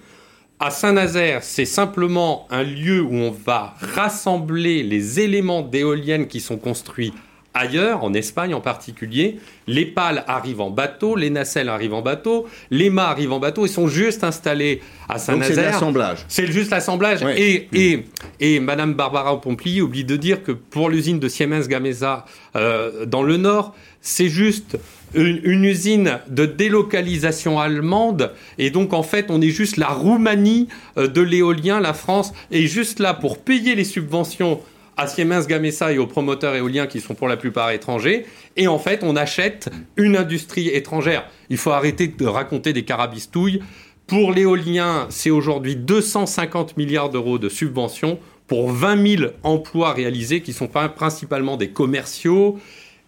À Saint-Nazaire, c'est simplement un lieu où on va rassembler les éléments d'éoliennes qui sont construits ailleurs, en Espagne en particulier. Les pales arrivent en bateau, les nacelles arrivent en bateau, les mâts arrivent en bateau, ils sont juste installés à Saint-Nazaire. c'est l'assemblage. C'est juste l'assemblage. Et, et, et Madame Barbara Pompili oublie de dire que pour l'usine de Siemens Gamesa euh, dans le Nord, c'est juste une, usine de délocalisation allemande. Et donc, en fait, on est juste la Roumanie euh, de l'éolien. La France est juste là pour payer les subventions à Siemens Gamesa et aux promoteurs éoliens qui sont pour la plupart étrangers. Et en fait, on achète une industrie étrangère. Il faut arrêter de raconter des carabistouilles. Pour l'éolien, c'est aujourd'hui 250 milliards d'euros de subventions pour 20 000 emplois réalisés qui sont principalement des commerciaux,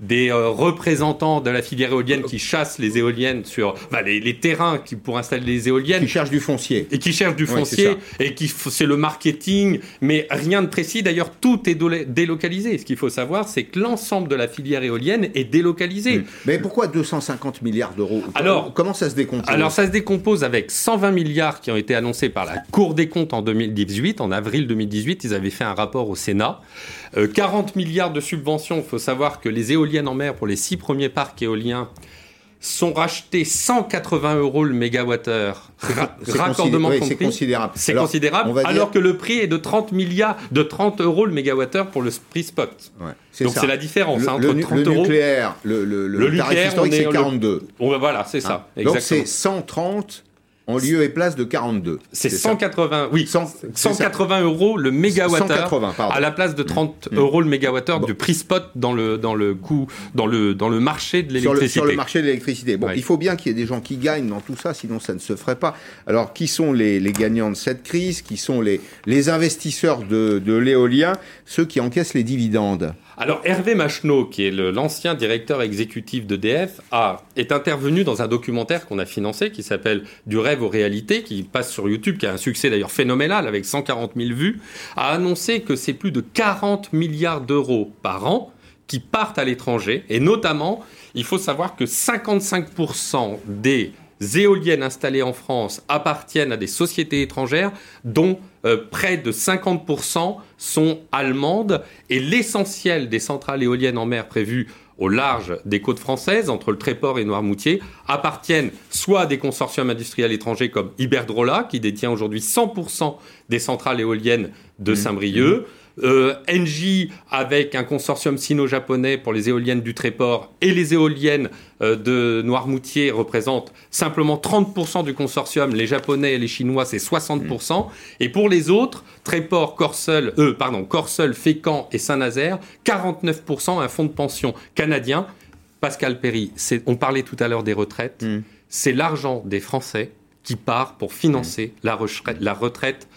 des euh, représentants de la filière éolienne qui chassent les éoliennes sur bah, les, terrains qui, pour installer les éoliennes. Qui cherchent du foncier. Et qui cherchent du foncier, et qui c'est le marketing, mais rien de précis. D'ailleurs, tout est délocalisé. Ce qu'il faut savoir, c'est que l'ensemble de la filière éolienne est délocalisé. Hmm. Mais pourquoi 250 milliards d'euros? Alors, comment ça se décompose? Alors, ça se décompose avec 120 milliards qui ont été annoncés par la Cour des comptes en 2018. En avril 2018, ils avaient fait un rapport au Sénat. 40 euh, milliards de subventions. Il faut savoir que les éoliennes en mer pour les six premiers parcs éoliens sont rachetés 180 euros le mégawattheure. raccordement compris. C'est considérable. C'est considérable. Alors que le prix est de 30 milliards, de 30 euros le mégawattheure pour le prix spot. Donc c'est la différence hein, entre 30 euros. Nucléaire, le, le, le, tarif historique, c'est 42. voilà, c'est ça. Hein. Donc c'est 130 en lieu et place de 42. C'est 180, oui, 180 euros le mégawattheure à la place de 30 mm. euros le mégawattheure du prix spot dans le dans le coût dans le dans le marché de l'électricité. Sur, le marché de l'électricité. Bon, il faut bien qu'il y ait des gens qui gagnent dans tout ça, sinon ça ne se ferait pas. Alors, qui sont les, les gagnants de cette crise? Qui sont les les investisseurs de, de l'éolien? Ceux qui encaissent les dividendes. Alors Hervé Macheneau, qui est l'ancien directeur exécutif d'EDF, est intervenu dans un documentaire qu'on a financé qui s'appelle Du rêve aux réalités, qui passe sur YouTube, qui a un succès d'ailleurs phénoménal avec 140 000 vues, a annoncé que c'est plus de 40 milliards d'euros par an qui partent à l'étranger. Et notamment, il faut savoir que 55% des éoliennes installées en France appartiennent à des sociétés étrangères dont euh, près de 50% sont allemandes et l'essentiel des centrales éoliennes en mer prévues au large des côtes françaises, entre le Tréport et Noirmoutier, appartiennent soit à des consortiums industriels étrangers comme Iberdrola, qui détient aujourd'hui 100% des centrales éoliennes de mmh. Euh, Engie avec un consortium sino-japonais pour les éoliennes du Tréport et les éoliennes euh, de Noirmoutier représentent simplement 30% du consortium. Les Japonais et les Chinois, c'est 60%. Et pour les autres, Tréport, Corseul, euh, pardon, Fécamp et Saint-Nazaire, 49% un fonds de pension canadien. Pascal Perry, on parlait tout à l'heure des retraites. Mm. C'est l'argent des Français qui part pour financer la retraite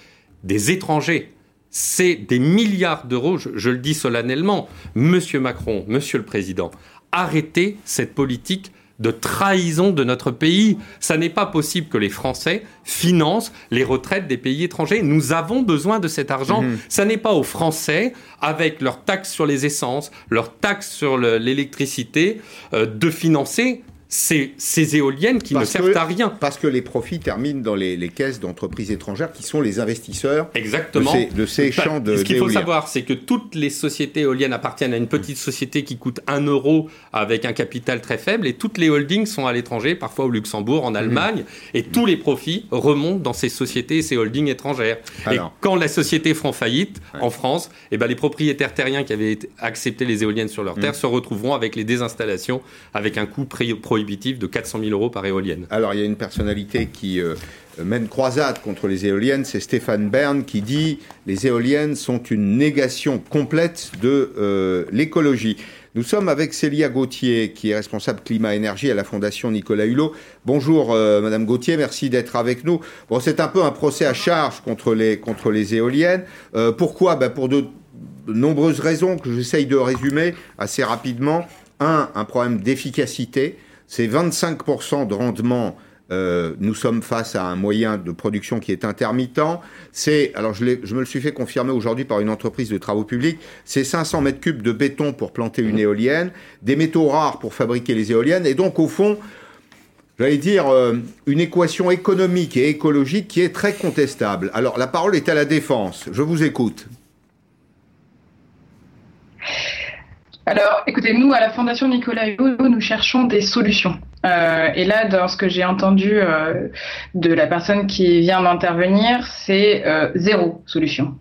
des étrangers c'est des milliards d'euros, je, le dis solennellement. Monsieur Macron, Monsieur le Président, arrêtez cette politique de trahison de notre pays. Ça n'est pas possible que les Français financent les retraites des pays étrangers. Nous avons besoin de cet argent. Mhm. Ça n'est pas aux Français, avec leurs taxes sur les essences, leurs taxes sur l'électricité, euh, de financer ces éoliennes qui ne servent à rien. Parce que les profits terminent dans les, caisses d'entreprises étrangères qui sont les investisseurs Exactement. de ces, bah, champs de Ce qu'il faut savoir, c'est que toutes les sociétés éoliennes appartiennent à une petite société qui coûte 1 euro avec un capital très faible et toutes les holdings sont à l'étranger, parfois au Luxembourg, en mhm. Allemagne, et tous les profits remontent dans ces sociétés et ces holdings étrangères. et quand la société fera faillite en France, eh ben, les propriétaires terriens qui avaient accepté les éoliennes sur leur terre mhm. se retrouveront avec les désinstallations avec un coût prohibitif de 400 000 euros par éolienne. Alors il y a une personnalité qui euh, mène croisade contre les éoliennes, c'est Stéphane Bern qui dit les éoliennes sont une négation complète de euh, l'écologie. Nous sommes avec Célia Gauthier, qui est responsable climat-énergie à la Fondation Nicolas Hulot. Bonjour, euh, Madame Gauthier, merci d'être avec nous. Bon, c'est un peu un procès à charge contre les, contre les éoliennes. pourquoi? Ben Pour deux, nombreuses raisons que j'essaye de résumer assez rapidement. Un, un problème d'efficacité. C'est 25% de rendement euh, nous sommes face à un moyen de production qui est intermittent. C'est, alors je, je, me le suis fait confirmer aujourd'hui par une entreprise de travaux publics, c'est 500 mètres cubes de béton pour planter une éolienne, des métaux rares pour fabriquer les éoliennes, et donc au fond, j'allais dire, euh, une équation économique et écologique qui est très contestable. Alors la parole est à la défense. Je vous écoute. Alors, écoutez, nous, à la Fondation Nicolas Hugo, nous cherchons des solutions. Euh, et là, dans ce que j'ai entendu euh, de la personne qui vient d'intervenir, c'est euh, zéro solution.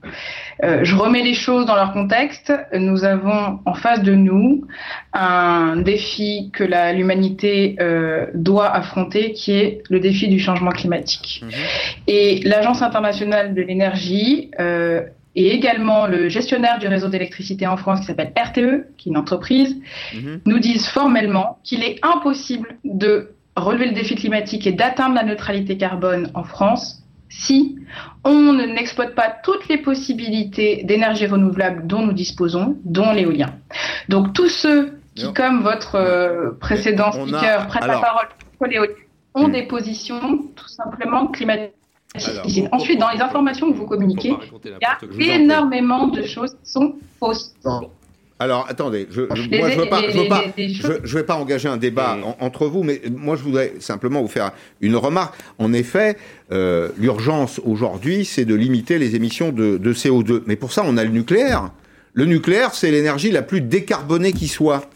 je remets les choses dans leur contexte. Nous avons en face de nous un défi que l'humanité doit affronter, qui est le défi du changement climatique. Mhm. Et l'Agence internationale de l'énergie et également le gestionnaire du réseau d'électricité en France qui s'appelle RTE, qui est une entreprise, mhm. nous disent formellement qu'il est impossible de relever le défi climatique et d'atteindre la neutralité carbone en France si on n'exploite pas toutes les possibilités d'énergie renouvelable dont nous disposons, dont l'éolien. Donc tous ceux qui, comme votre euh, précédent speaker, prennent la parole pour l'éolien, ont hmm. des positions tout simplement climatiques Ensuite, dans les informations que vous communiquez, il y a énormément de choses qui sont fausses. Alors, attendez, je, ne moi, je veux pas, je vais pas engager un débat entre vous, mais moi, je voudrais simplement vous faire une remarque. En effet, euh, l'urgence aujourd'hui, c'est de limiter les émissions de, de, CO2. Mais pour ça, on a le nucléaire. Le nucléaire, c'est l'énergie la plus décarbonée qui soit.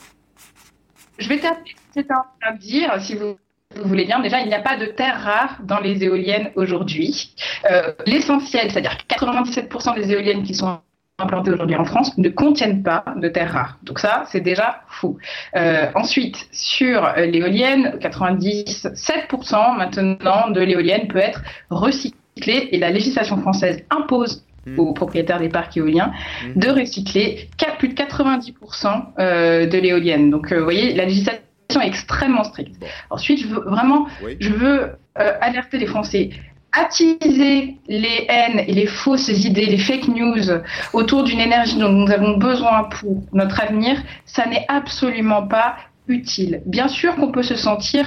Je vais terminer, c'est à dire, si vous vous voulez bien, déjà, il n'y a pas de terres rares dans les éoliennes aujourd'hui. Euh, l'essentiel, c'est-à-dire 97% des éoliennes qui sont implantées aujourd'hui en France ne contiennent pas de terres rares. Donc ça, c'est déjà fou. Euh, ensuite, sur l'éolienne, 97% maintenant de l'éolienne peut être recyclée et la législation française impose hmm. aux propriétaires des parcs éoliens hmm. de recycler plus de 90% euh, de l'éolienne. Donc, vous voyez, la législation extrêmement stricte. Ensuite, je veux vraiment, je veux euh, alerter les Français. Attiser les haines et les fausses idées, les fake news autour d'une énergie dont nous avons besoin pour notre avenir, ça n'est absolument pas utile. Bien sûr qu'on peut se sentir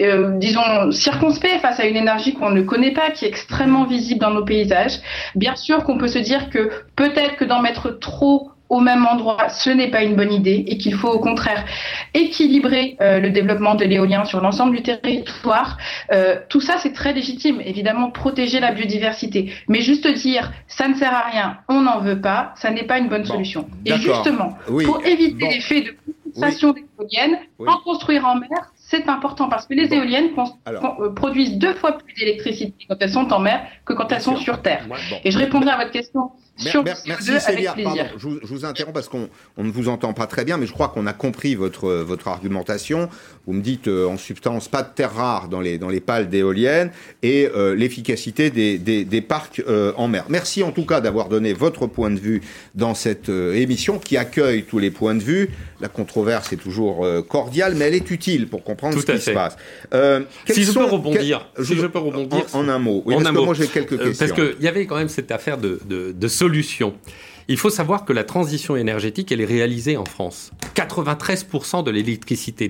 euh, disons, circonspect face à une énergie qu'on ne connaît pas, qui est extrêmement visible dans nos paysages. Bien sûr qu'on peut se dire que peut-être que d'en mettre trop au même endroit, ce n'est pas une bonne idée et qu'il faut au contraire équilibrer euh, le développement de l'éolien sur l'ensemble du territoire. Euh, tout ça, c'est très légitime, évidemment, protéger la biodiversité. Mais juste dire, ça ne sert à rien, on n'en veut pas, ça n'est pas une bonne solution. Et justement, pour éviter l'effet de concentration des éoliennes, en construire en mer, c'est important parce que les éoliennes euh, produisent deux fois plus d'électricité quand elles sont en mer que quand elles sont sur Terre. Et je répondrai à votre question merci Célia, pardon, je vous, interromps parce qu'on ne vous entend pas très bien, mais je crois qu'on a compris votre, votre argumentation. Vous me dites euh, en substance pas de terres rares dans les, dans les pales d'éoliennes et euh, l'efficacité des, des, parcs euh, en mer. Merci en tout cas d'avoir donné votre point de vue dans cette émission qui accueille tous les points de vue. La controverse est toujours cordiale, mais elle est utile pour comprendre ce qui se passe. si je peux rebondir, si je peux rebondir en, un mot, oui, parce que moi j'ai quelques questions. Parce qu'il y avait quand même cette affaire de, de, de solution. Il faut savoir que la transition énergétique, elle est réalisée en France. 93% de l'électricité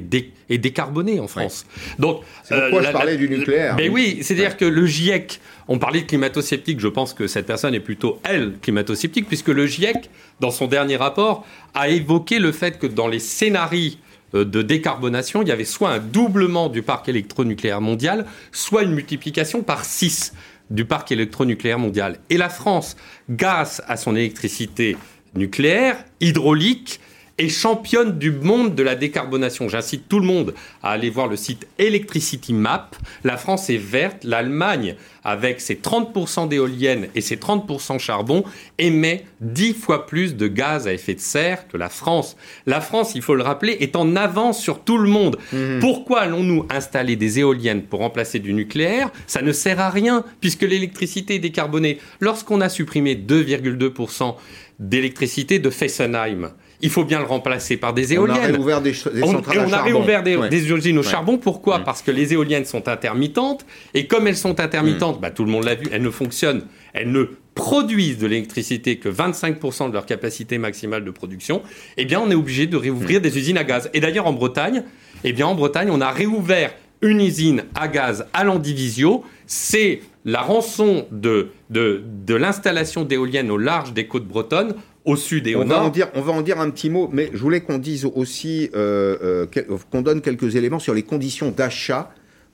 est décarbonée en France. Donc, c'est pourquoi euh, je parlais du nucléaire. Mais oui, c'est-à-dire que le GIEC, on parlait de climato-sceptique, je pense que cette personne est plutôt, elle, climato-sceptique, puisque le GIEC, dans son dernier rapport, a évoqué le fait que dans les scénarios euh, de décarbonation, il y avait soit un doublement du parc électronucléaire mondial, soit une multiplication par 6 du parc électronucléaire mondial. Et la France, grâce à son électricité nucléaire, hydraulique, est championne du monde de la décarbonation. J'incite tout le monde à aller voir le site Electricity Map. La France est verte, l'Allemagne, avec ses 30% d'éoliennes et ses 30% charbon, émet 10 fois plus de gaz à effet de serre que la France. La France, il faut le rappeler, est en avance sur tout le monde. Mmh. Pourquoi allons-nous installer des éoliennes pour remplacer du nucléaire? Ça ne sert à rien, puisque l'électricité est décarbonée. Lorsqu'on a supprimé 2,2% d'électricité de Fessenheim, il faut bien le remplacer par des éoliennes. On a réouvert des, centrales on, on a réouvert des, usines au charbon. Pourquoi Parce que les éoliennes sont intermittentes et comme elles sont intermittentes, mm. bah, tout le monde l'a vu, elles ne fonctionnent elles ne produisent de l'électricité que 25% de leur capacité maximale de production, eh bien on est obligé de réouvrir hmm. des usines à gaz. Et d'ailleurs en Bretagne, eh bien en Bretagne, on a réouvert une usine à gaz à Landivisio. C'est la rançon de, de, de l'installation d'éoliennes au large des côtes bretonnes au sud et au on nord. Va en dire, on va en dire un petit mot, mais je voulais qu'on dise aussi, euh, euh, qu'on donne quelques éléments sur les conditions d'achat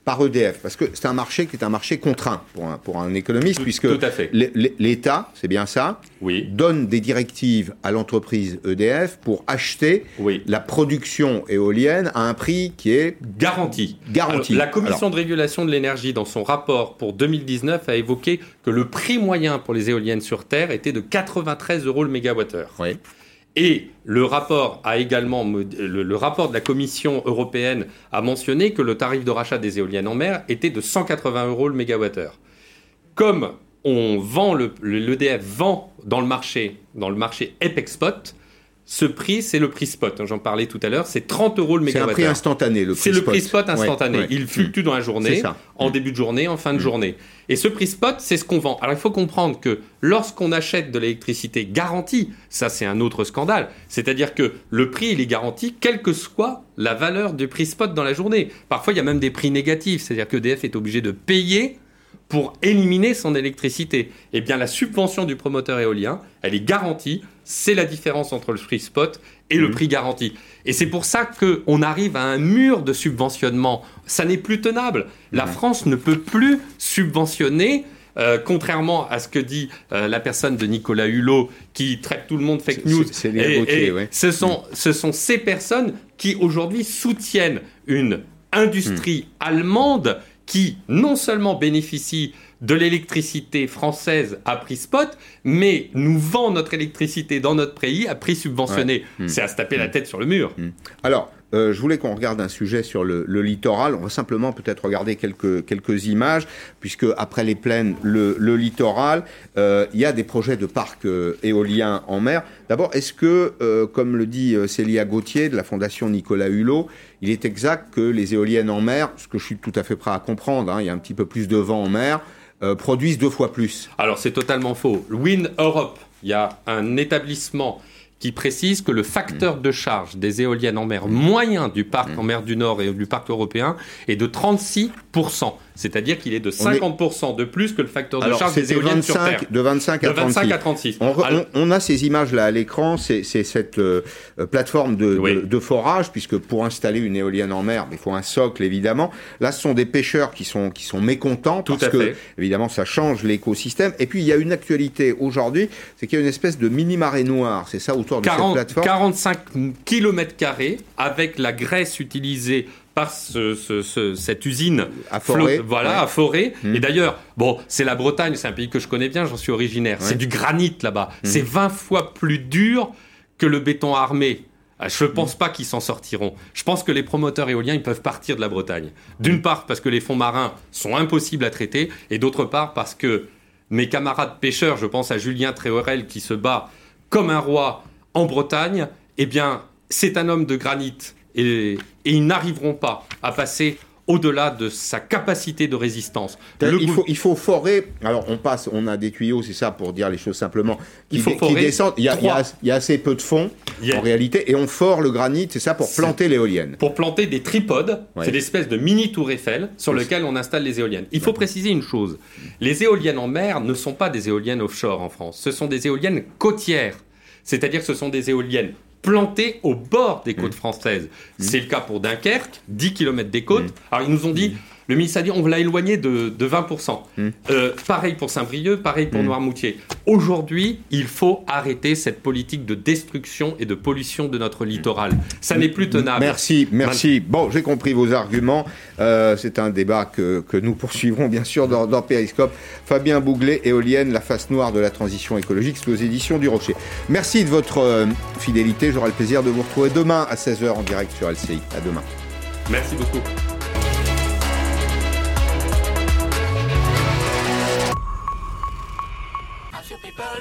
par EDF, parce que c'est un marché qui est un marché contraint pour un, pour un économiste, puisque l'État, c'est bien ça, oui. donne des directives à l'entreprise EDF pour acheter la production éolienne à un prix qui est garanti. garanti. la Commission de régulation de l'énergie, dans son rapport pour 2019, a évoqué que le prix moyen pour les éoliennes sur Terre était de 93 euros le mégawattheure. Oui. Et le rapport a également, le, rapport de la Commission européenne a mentionné que le tarif de rachat des éoliennes en mer était de 180 euros le mégawattheure. Comme on vend l'EDF vend dans le marché, dans le marché EPEC Spot, ce prix, c'est le prix spot. J'en parlais tout à l'heure, c'est 30 euros le mégawattheure. C'est un prix instantané, le prix C'est le prix spot instantané. Il fluctue dans la journée, en début de journée, en fin de mm. journée. Et ce prix spot, c'est ce qu'on vend. Alors il faut comprendre que lorsqu'on achète de l'électricité garantie, ça c'est un autre scandale. C'est-à-dire que le prix, il est garanti quelle que soit la valeur du prix spot dans la journée. Parfois, il y a même des prix négatifs. C'est-à-dire que EDF est obligé de payer pour éliminer son électricité. Eh bien, la subvention du promoteur éolien, elle est garantie. C'est la différence entre le prix spot et le mmh. prix garanti. Et c'est pour ça qu'on arrive à un mur de subventionnement. Ça n'est plus tenable. La mmh. France ne peut plus subventionner euh, contrairement à ce que dit euh, la personne de Nicolas Hulot, qui traite tout le monde fake news, et, ce, sont, ce sont ces personnes qui aujourd'hui soutiennent une industrie mmh. allemande qui non seulement bénéficie de l'électricité française à prix spot, mais nous vend notre électricité dans notre pays à prix subventionné. Hmm. C'est à se taper la hmm. tête sur le mur. Hmm. Alors, euh, je voulais qu'on regarde un sujet sur le, littoral. On va simplement peut-être regarder quelques, quelques images, puisque après les plaines, le, littoral, euh, il y a des projets de parcs euh, éoliens en mer. D'abord, est-ce que, comme le dit Célia Gauthier de la Fondation Nicolas Hulot, il est exact que les éoliennes en mer, ce que je suis tout à fait prêt à comprendre, hein, il y a un petit peu plus de vent en mer, produisent deux fois plus? Alors c'est totalement faux. Wind Europe, il y a un établissement qui précise que le facteur de charge des éoliennes en mer moyen du parc en mer du Nord et du parc européen est de 36%. C'est-à-dire qu'il est de 50% de plus que le facteur de charge des éoliennes sur Terre. De 25 à, 36. On, a ces images-là à l'écran, c'est cette euh, plateforme de, forage, puisque pour installer une éolienne en mer, il faut un socle, évidemment. Là, ce sont des pêcheurs qui sont, qui sont mécontents, parce que, évidemment, ça change l'écosystème. Et puis, il y a une actualité aujourd'hui, c'est qu'il y a une espèce de mini-marée noire, c'est ça, autour de cette plateforme 45 km avec la graisse utilisée par cette usine à forêt, voilà, à forêt. Mmh. Et d'ailleurs, bon, c'est la Bretagne, c'est un pays que je connais bien, j'en suis originaire. C'est du granit là-bas. Mmh. C'est 20 fois plus dur que le béton armé. Ah, je ne pense mmh. pas qu'ils s'en sortiront. Je pense que les promoteurs éoliens, ils peuvent partir de la Bretagne. D'une part, parce que les fonds marins sont impossibles à traiter, et d'autre part, parce que mes camarades pêcheurs, je pense à Julien Tréorel qui se bat comme un roi en Bretagne, eh bien, c'est un homme de granit et, ils n'arriveront pas à passer au-delà de sa capacité de résistance. il, faut, il faut forer. Alors on passe, on a des tuyaux, c'est ça pour dire les choses simplement. Qui, il faut qui descendent. Il y, a, il, y a, assez peu de fond en réalité, et on fore le granit, c'est ça pour planter l'éolienne. Pour planter des tripodes, c'est l'espèce de mini tour Eiffel sur lequel on installe les éoliennes. Il faut préciser une chose les éoliennes en mer ne sont pas des éoliennes offshore en France. Ce sont des éoliennes côtières. C'est-à-dire que ce sont des éoliennes plantés au bord des côtes mmh. françaises. Mmh. C'est le cas pour Dunkerque, 10 km des côtes. Mmh. Alors ils nous ont dit, le ministre a dit on l'a éloigné de, 20%. Euh, pareil pour Saint-Brieuc, pareil pour Noirmoutier. Aujourd'hui, il faut arrêter cette politique de destruction et de pollution de notre littoral. Ça n'est plus tenable. Merci, merci. Bon, j'ai compris vos arguments. Euh, c'est un débat que, nous poursuivrons bien sûr dans, dans Périscope. Fabien Bouglet, éolienne, la face noire de la transition écologique, c'est aux éditions du Rocher. Merci de votre euh, fidélité. J'aurai le plaisir de vous retrouver demain à 16h en direct sur LCI. À demain. Merci beaucoup.